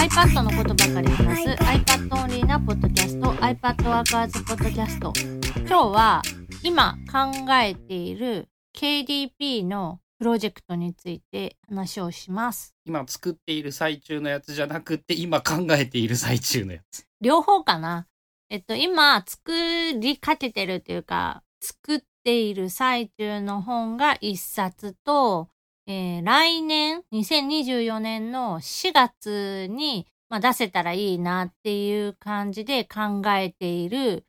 iPad のことばかり話す iPad オンリーなポッドキャスト iPad ワーカーズポッドキャスト今日は今考えている KDP のプロジェクトについて話をします。今作っている最中のやつじゃなくて今考えている最中のやつ。両方かな。えっと今作りかけてるっていうか作っている最中の本が一冊とえー、来年、2024年の4月に、まあ、出せたらいいなっていう感じで考えている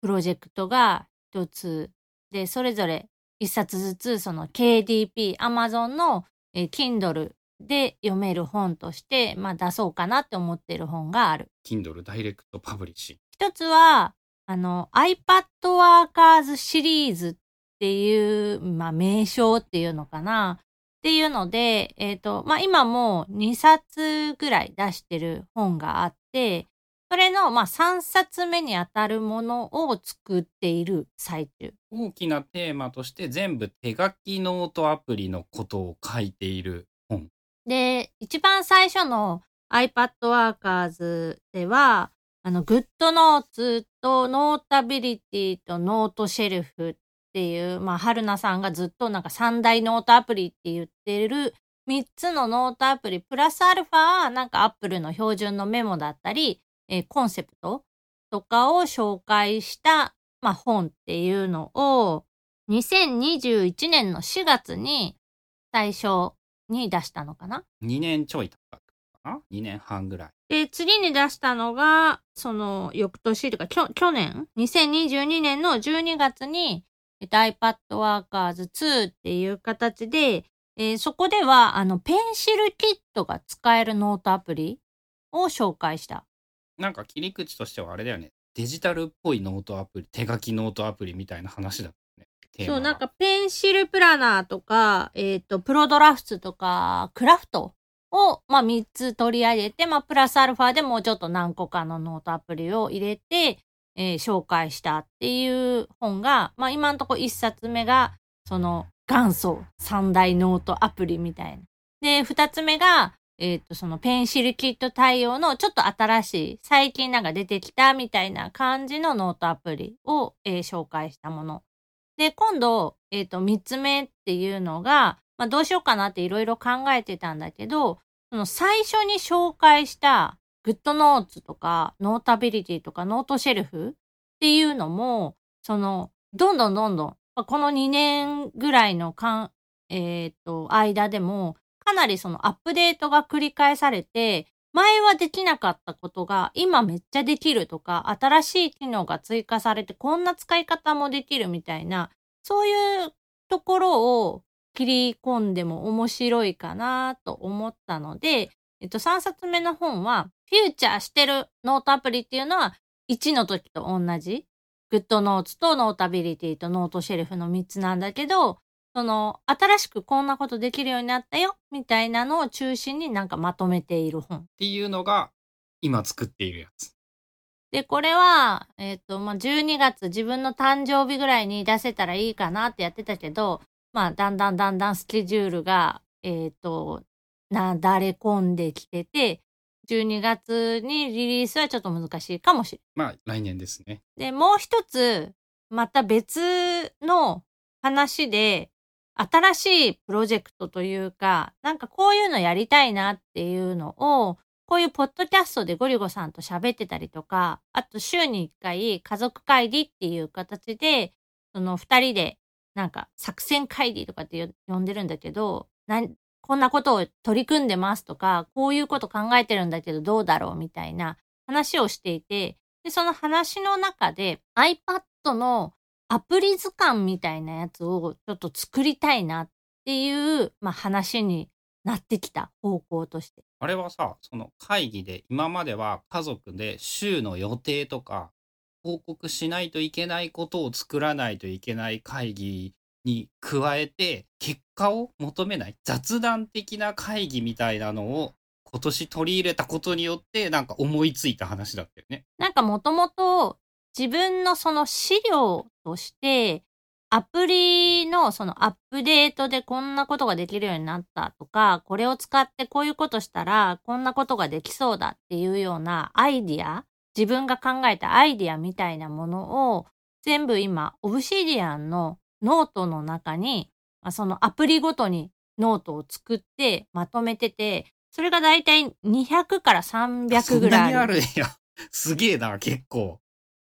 プロジェクトが一つで、それぞれ一冊ずつ、その KDP、Amazon の、えー、Kindle で読める本として、まあ、出そうかなって思っている本がある。Kindle ダイレクトパブリッシング。一つは、あの、iPad Workers シリーズっていう、まあ、名称っていうのかな。っていうので、えっ、ー、と、まあ、今も2冊ぐらい出してる本があって、それの、まあ、3冊目にあたるものを作っている最中。大きなテーマとして全部手書きノートアプリのことを書いている本。で、一番最初の iPad Workers では、あの、 GoodNotes と Notability と Noteshelfっっていう、まあ、春菜さんがずっとなんか三大ノートアプリって言ってる3つのノートアプリ、プラスアルファ、なんかアップルの標準のメモだったり、えー、 Concepts とかを紹介した、まあ、本っていうのを、2021年の4月に最初に出したのかな ?2 年ちょい経ったかな ?2 年半ぐらい。で、次に出したのが、その、翌年とか、去年、2022年の12月に、iPad Workers 2っていう形で、えー、そこでは、あの、 PencilKit が使えるノートアプリを紹介した。なんか切り口としてはあれだよね。デジタルっぽいノートアプリ、手書きノートアプリみたいな話だね。そう、なんか Pencil Planner とか、えっ、ー、と、 ProDrafts とか、クラフトを、まあ、3つ取り上げて、まあ、プラスアルファでもうちょっと何個かのノートアプリを入れて、えー、紹介したっていう本が、まあ今んとこ一冊目が、その元祖三大ノートアプリみたいな。で、二つ目が、えっ、ー、と、そのペンシルキット対応のちょっと新しい、最近なんか出てきたみたいな感じのノートアプリを、えー、紹介したもの。で、今度、えっ、ー、と、三つ目っていうのが、まあどうしようかなっていろいろ考えてたんだけど、その最初に紹介したGoodNotes とか、 Notability とか、 Noteshelf っていうのも、その、どんどんどんどん、この2年ぐらいのかん、え、ー、と、間でも、かなりそのアップデートが繰り返されて、前はできなかったことが今めっちゃできるとか、新しい機能が追加されてこんな使い方もできるみたいな、そういうところを切り込んでも面白いかなと思ったので、えっと、3冊目の本は、フューチャーしてるノートアプリっていうのは、1の時と同じ。 GoodNotes と Notability と Noteshelf の3つなんだけど、その、新しくこんなことできるようになったよ、みたいなのを中心になんかまとめている本。っていうのが、今作っているやつ。で、これは、えっ、ー、と、まあ、12月自分の誕生日ぐらいに出せたらいいかなってやってたけど、まあ、だんだんだんだんスケジュールが、えっ、ー、と、なだれ込んできてて、12月にリリースはちょっと難しいかもしれない。まあ、来年ですね。で、もう一つ、また別の話で、新しいプロジェクトというか、なんかこういうのやりたいなっていうのを、こういうポッドキャストでゴリゴさんと喋ってたりとか、あと週に一回家族会議っていう形で、その二人でなんか作戦会議とかって呼んでるんだけど、こんなことを取り組んでますとか、こういうこと考えてるんだけどどうだろうみたいな話をしていて、で、その話の中で iPad のアプリ図鑑みたいなやつをちょっと作りたいなっていう、まあ、話になってきた方向として。あれはさ、その会議で今までは家族で週の予定とか報告しないといけないことを作らないといけない会議に加えて結果を求めない雑談的な会議みたいなのを今年取り入れたことによってなんか思いついた話だったよね。なんかもともと自分のその資料としてアプリのそのアップデートでこんなことができるようになったとか、これを使ってこういうことしたらこんなことができそうだっていうようなアイディア、自分が考えたアイディアみたいなものを全部今、 Obsidian のノートの中に、そのアプリごとにノートを作ってまとめてて、それがだいたい200から300ぐらいある。そんなにあるんや。すげえな、結構。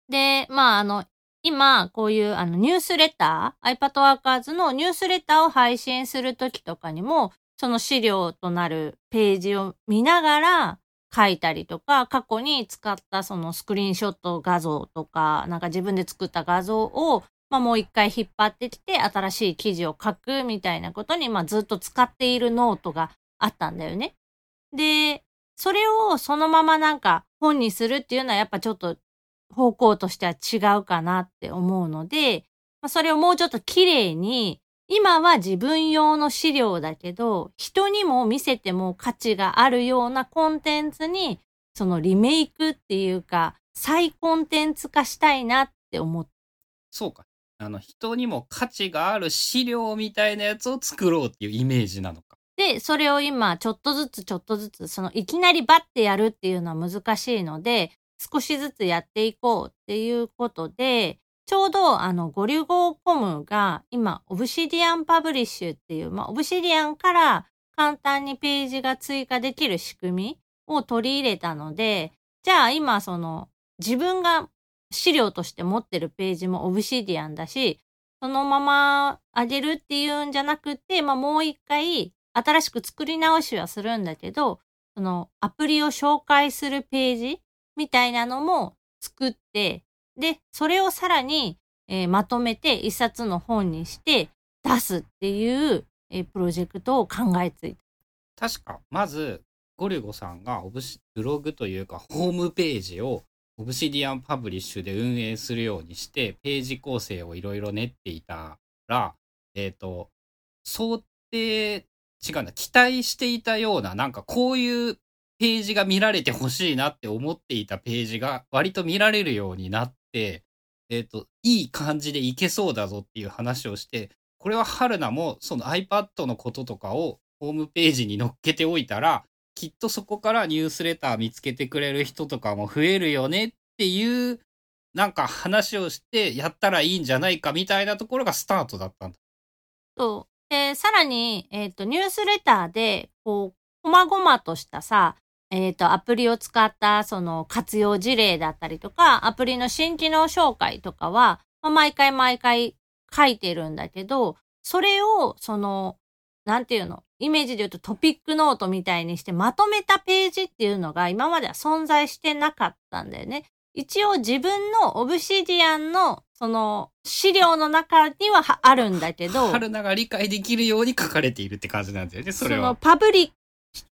で、まあ、あの、今、こういうあのニュースレター、iPad Workers のニュースレターを配信するときとかにも、その資料となるページを見ながら書いたりとか、過去に使ったそのスクリーンショット画像とか、なんか自分で作った画像を、まあもう一回引っ張ってきて新しい記事を書くみたいなことに、まあずっと使っているノートがあったんだよね。で、それをそのままなんか本にするっていうのはやっぱちょっと方向としては違うかなって思うので、まあ、それをもうちょっと綺麗に、今は自分用の資料だけど、人にも見せても価値があるようなコンテンツに、そのリメイクっていうか、再コンテンツ化したいなって思って。そうか。あの、人にも価値がある資料みたいなやつを作ろうっていうイメージなのか。で、それを今、ちょっとずつちょっとずつ、その、いきなりバッてやるっていうのは難しいので、少しずつやっていこうっていうことで、ちょうどあのゴリゴ .com が今、 Obsidian Publish っていう、まあ、 Obsidian から簡単にページが追加できる仕組みを取り入れたので、じゃあ今その自分が資料として持ってるページもオブシディアンだし、そのまま上げるっていうんじゃなくて、まあ、もう一回新しく作り直しはするんだけど、そのアプリを紹介するページみたいなのも作って、で、それをさらに、えー、まとめて一冊の本にして出すっていう、えー、プロジェクトを考えついた。確か、まず、ゴリゴさんがオブシブログというかホームページを Obsidian Publish で運営するようにしてページ構成をいろいろ練っていたら、えっ、ー、と、想定、違うな、期待していたような、なんかこういうページが見られてほしいなって思っていたページが割と見られるようになって、えっ、ー、と、いい感じでいけそうだぞっていう話をして、これは春菜もその iPad のこととかをホームページに載っけておいたら、きっとそこからニュースレター見つけてくれる人とかも増えるよねっていう、なんか話をしてやったらいいんじゃないかみたいなところがスタートだったんだ。そう。で、さらに、えっ、ー、と、ニュースレターで、こう、こまごまとしたさ、えっ、ー、と、アプリを使ったその活用事例だったりとか、アプリの新機能紹介とかは、まあ、毎回毎回書いてるんだけど、それを、その、なんていうの、イメージで言うとトピックノートみたいにしてまとめたページっていうのが今までは存在してなかったんだよね。一応自分のオブシディアンのその資料の中にはあるんだけど。春菜が理解できるように書かれているって感じなんだよね、それは。そのパブリッ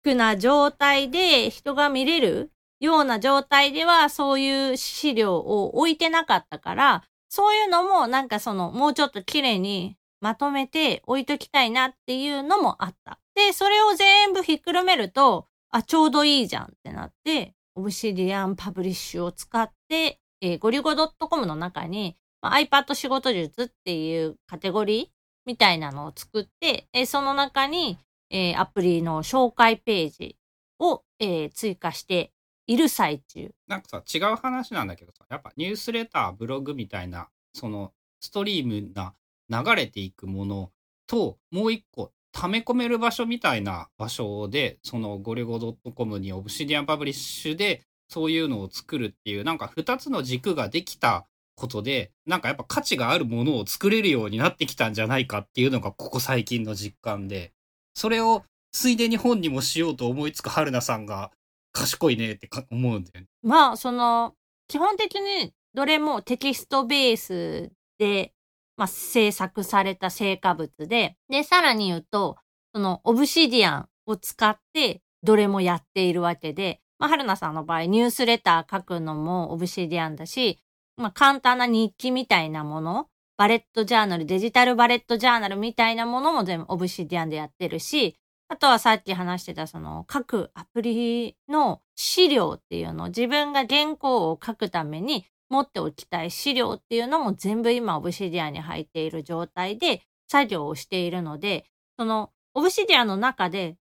クな状態で人が見れるような状態ではそういう資料を置いてなかったから、そういうのもなんかそのもうちょっと綺麗にまとめて置いときたいなっていうのもあった。で、それを全部ひっくるめると、あ、ちょうどいいじゃんってなって、 Obsidian Publish を使って、えー、ゴリゴ .com の中に、まあ、iPad 仕事術っていうカテゴリーみたいなのを作って、えー、その中に、えー、アプリの紹介ページを、えー、追加している最中。なんかさ、違う話なんだけどさ、やっぱニュースレター、ブログみたいな、そのストリームな流れていくものと、もう一個、溜め込める場所みたいな場所で、そのゴリゴ .com に Obsidian Publish で、そういうのを作るっていう、なんか二つの軸ができたことで、なんかやっぱ価値があるものを作れるようになってきたんじゃないかっていうのが、ここ最近の実感で、それをついでに本にもしようと思いつく春菜さんが賢いねって思うんだよね。まあ、その、基本的にどれもテキストベースで、まあ、制作された成果物で、で、さらに言うと、その、オブシディアンを使ってどれもやっているわけで、まあ、春菜さんの場合、ニュースレター書くのもオブシディアンだし、まあ、簡単な日記みたいなもの、バレットジャーナル、デジタルバレットジャーナルみたいなものも全部オブシディアンでやってるし、あとはさっき話してたその各アプリの資料っていうのを自分が原稿を書くために持っておきたい資料っていうのも全部今オブシディアに入っている状態で作業をしているので、そのオブシディアの中で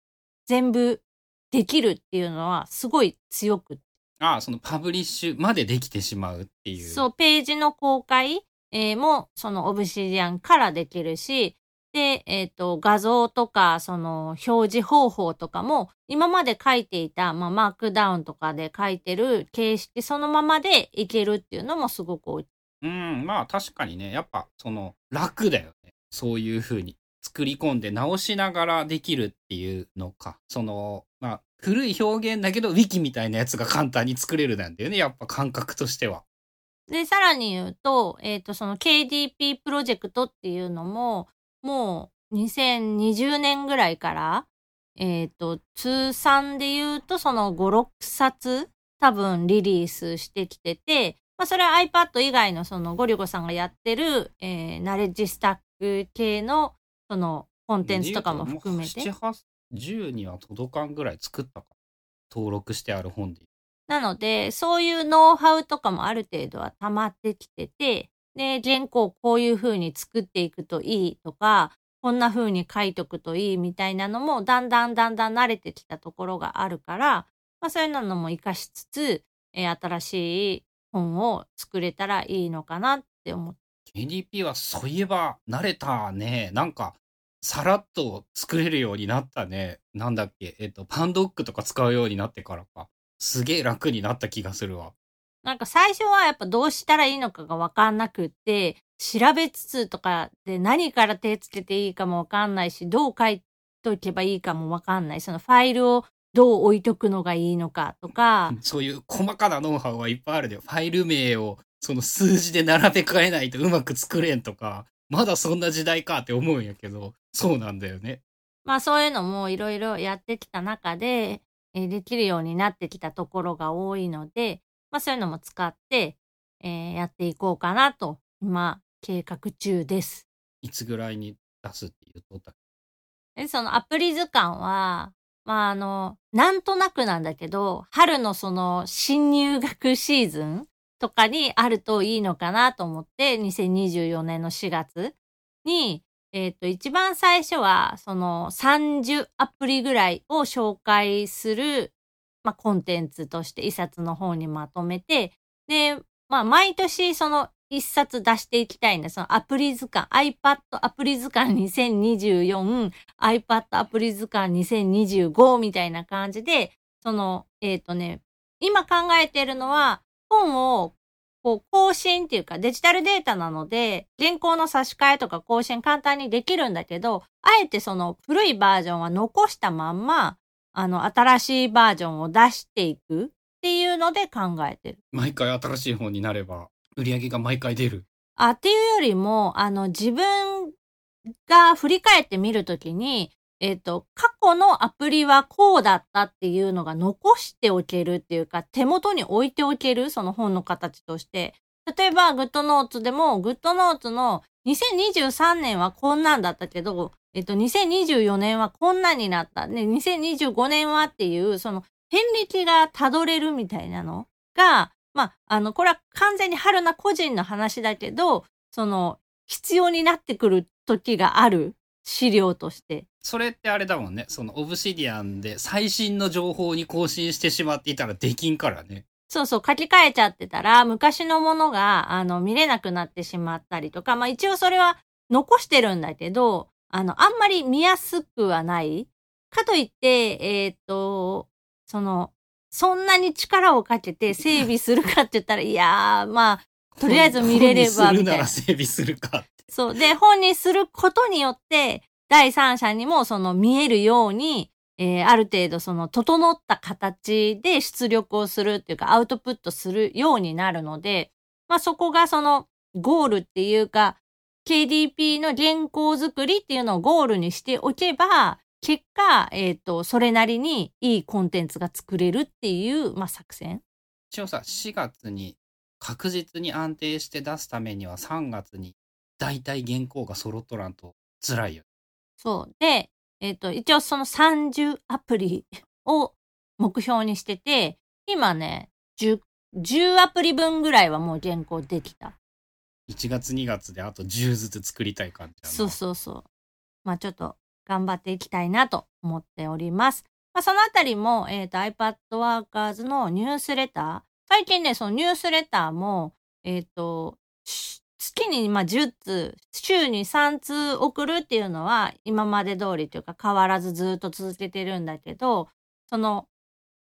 全部できるっていうのはすごい強くああ、そのパブリッシュまでできてしまうっていう。そう、ページの公開、えーも、そのオブシディアンからできるし、で、えっ、と、画像とか、その表示方法とかも、今まで書いていた、まあ、マークダウンとかで書いてる形式そのままでいけるっていうのもすごく大きい。うん、まあ確かにね、やっぱその楽だよね。そういう風に作り込んで直しながらできるっていうのか。その、まあ古い表現だけど、ウィキみたいなやつが簡単に作れるなんだよね。やっぱ感覚としては。で、さらに言うと、えっ、と、その KDP プロジェクトっていうのも、もう2020年ぐらいから、えっ、と、通算で言うと、その5、6冊多分リリースしてきてて、まあ、それは iPad 以外のそのゴリゴさんがやってる、えーナレッジスタック系の、そのコンテンツとかも含めて7、。8、10には届かんぐらい作ったか。登録してある本で。なので、そういうノウハウとかもある程度は溜まってきてて、で、原稿こういう風に作っていくといいとか、こんな風に書いとくといいみたいなのも、だんだんだんだん慣れてきたところがあるから、まあそういうのも活かしつつ、えー新しい本を作れたらいいのかなって思って。KDP はそういえば慣れたね。なんか、さらっと作れるようになったね。なんだっけ？えっ、と、パンドックとか使うようになってからか。すげえ楽になった気がするわ。なんか最初はやっぱどうしたらいいのかがわかんなくって、調べつつとかで何から手つけていいかもわかんないし、どう書いとけばいいかもわかんない。そのファイルをどう置いとくのがいいのかとか、そういう細かなノウハウはいっぱいあるでファイル名をその数字で並べ替えないとうまく作れんとか、まだそんな時代かって思うんやけど、そうなんだよね。まあそういうのもいろいろやってきた中で、えーできるようになってきたところが多いので、まあそういうのも使って、えーやっていこうかなと、今、計画中です。いつぐらいに出すって言うとったで、そのアプリ図鑑は、まああの、なんとなくなんだけど、春のその新入学シーズンとかにあるといいのかなと思って、2024年の4月に、えっ、と、一番最初は、その30アプリぐらいを紹介する、まあコンテンツとして一冊の方にまとめて、で、まあ毎年その一冊出していきたいんだ。そのアプリ図鑑、iPad アプリ図鑑2024、iPad アプリ図鑑2025みたいな感じで、その、えっ、とね、今考えているのは、本をこう更新っていうかデジタルデータなので、原稿の差し替えとか更新簡単にできるんだけど、あえてその古いバージョンは残したまんま、あの、新しいバージョンを出していくっていうので考えてる。毎回新しい本になれば、売り上げが毎回出る。あ、っていうよりも、あの、自分が振り返ってみるときに、えっ、と、過去のアプリはこうだったっていうのが残しておけるっていうか、手元に置いておける、その本の形として。例えば、グッドノーツでも、グッドノーツの2023年はこんなんだったけど、えっ、と、2024年はこんなになった。ね、2025年はっていう、その、遍歴が辿れるみたいなのが、まあ、あの、これは完全に春菜個人の話だけど、その、必要になってくる時がある資料として。それってあれだもんね。そのオブシディアンで最新の情報に更新してしまっていたらできんからね。そうそう、書き換えちゃってたら、昔のものが、あの、見れなくなってしまったりとか、まあ一応それは残してるんだけど、あの、あんまり見やすくはない。かといって、えーっと、その、そんなに力をかけて整備するかって言ったら、いやー、まあ、とりあえず見れれば本にするみたなないら整備するかって。そう。で、本にすることによって、第三者にもその見えるように、えーある程度その整った形で出力をするっていうかアウトプットするようになるので、まあそこがそのゴールっていうか、KDP の原稿作りっていうのをゴールにしておけば、結果、えっ、と、それなりにいいコンテンツが作れるっていう、まあ作戦。一応さ、4月に確実に安定して出すためには3月に大体原稿が揃っとらんと辛いよ。そう。で、えっ、と、一応その30アプリを目標にしてて、今ね、10 10アプリ分ぐらいはもう原稿できた。1月2月であと10ずつ作りたい感じそうそうそう。まあちょっと頑張っていきたいなと思っております。まあそのあたりも、えっ、と iPad Workers のニュースレター。最近ね、そのニュースレターも、えっ、と、し月にまあ10通、週に3通送るっていうのは今まで通りというか変わらずずっと続けてるんだけど、その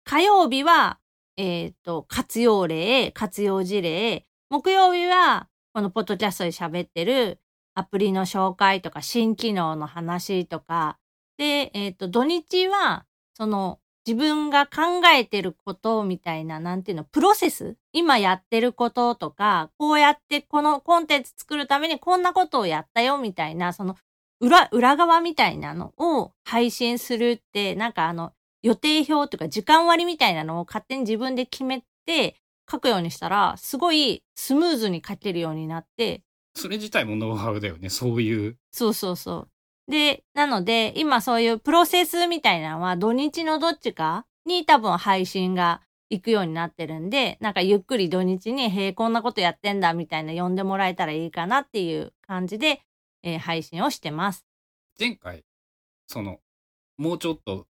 火曜日は、えっ、と、活用例、活用事例、木曜日はこのポッドキャストで喋ってるアプリの紹介とか新機能の話とか、で、えっ、と、土日は、その、自分が考えてることみたいな、なんていうの、プロセス？今やってることとか、こうやってこのコンテンツ作るためにこんなことをやったよみたいな、その、裏、裏側みたいなのを配信するって、なんかあの、予定表とか時間割みたいなのを勝手に自分で決めて書くようにしたら、すごいスムーズに書けるようになって、それ自体もノウハウだよねそういう。そうそうそう。で、なので、今そういうプロセスみたいなのは土日のどっちかに多分配信が行くようになってるんで、なんかゆっくり土日に、へえ、こんなことやってんだみたいな呼んでもらえたらいいかなっていう感じで、えー配信をしてます。前回そのもうちょっと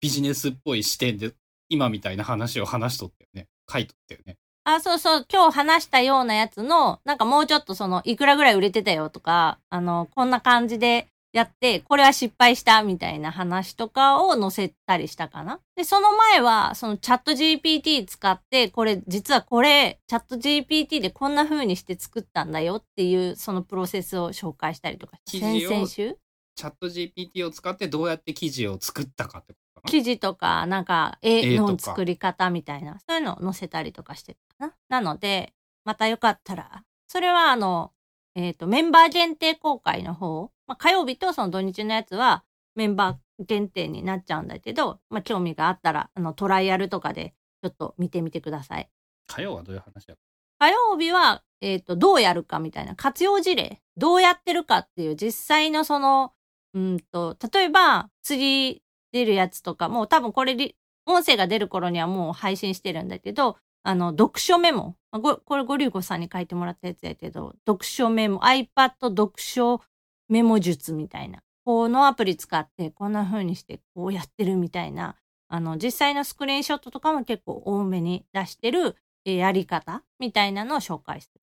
ビジネスっぽい視点で今みたいな話を話しとったよね。書いとったよね。あ、そうそう、今日話したようなやつの、なんかもうちょっとその、いくらぐらい売れてたよとか、あの、こんな感じでやって、これは失敗したみたいな話とかを載せたりしたかな。で、その前は、そのチャット GPT 使って、これ、実はこれ、チャット GPT でこんな風にして作ったんだよっていう、そのプロセスを紹介したりとか、記先々週？チャット GPT を使ってどうやって記事を作ったかってことかな記事とか、なんか、絵の作り方みたいな、そういうのを載せたりとかしてるかな。なので、またよかったら、それはあの、えっ、と、メンバー限定公開の方、まあ、火曜日とその土日のやつは、メンバー限定になっちゃうんだけど、まあ、興味があったら、あの、トライアルとかで、ちょっと見てみてください。火曜はどういう話や火曜日は、えっ、と、どうやるかみたいな活用事例、どうやってるかっていう実際のその、うんと、例えば、次出るやつとかも、多分これリ、音声が出る頃にはもう配信してるんだけど、あの、読書メモ。これ、ゴリュウコさんに書いてもらったやつやけど、読書メモ、iPad 読書メモ術みたいな。このアプリ使って、こんな風にして、こうやってるみたいな。あの、実際のスクリーンショットとかも結構多めに出してる、やり方みたいなのを紹介する。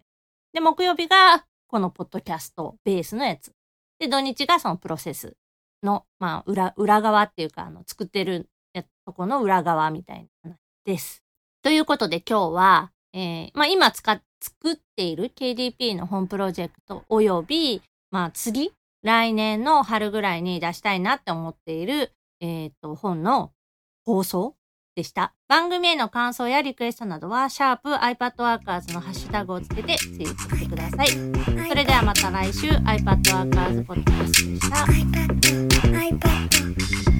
で、木曜日が、このポッドキャストベースのやつ。で、土日がそのプロセスの、まあ、裏、裏側っていうか、あの、作ってるやとこの裏側みたいな話です。ということで今日は、えーまあ今使、作っている KDP の本プロジェクトおよび、まあ次、来年の春ぐらいに出したいなって思っている、えっ、と、本の放送でした。番組への感想やリクエストなどは、シャープ iPadWorkers のハッシュタグをつけてツイートしてください。それではまた来週 iPadWorkers ポッドキャストでした。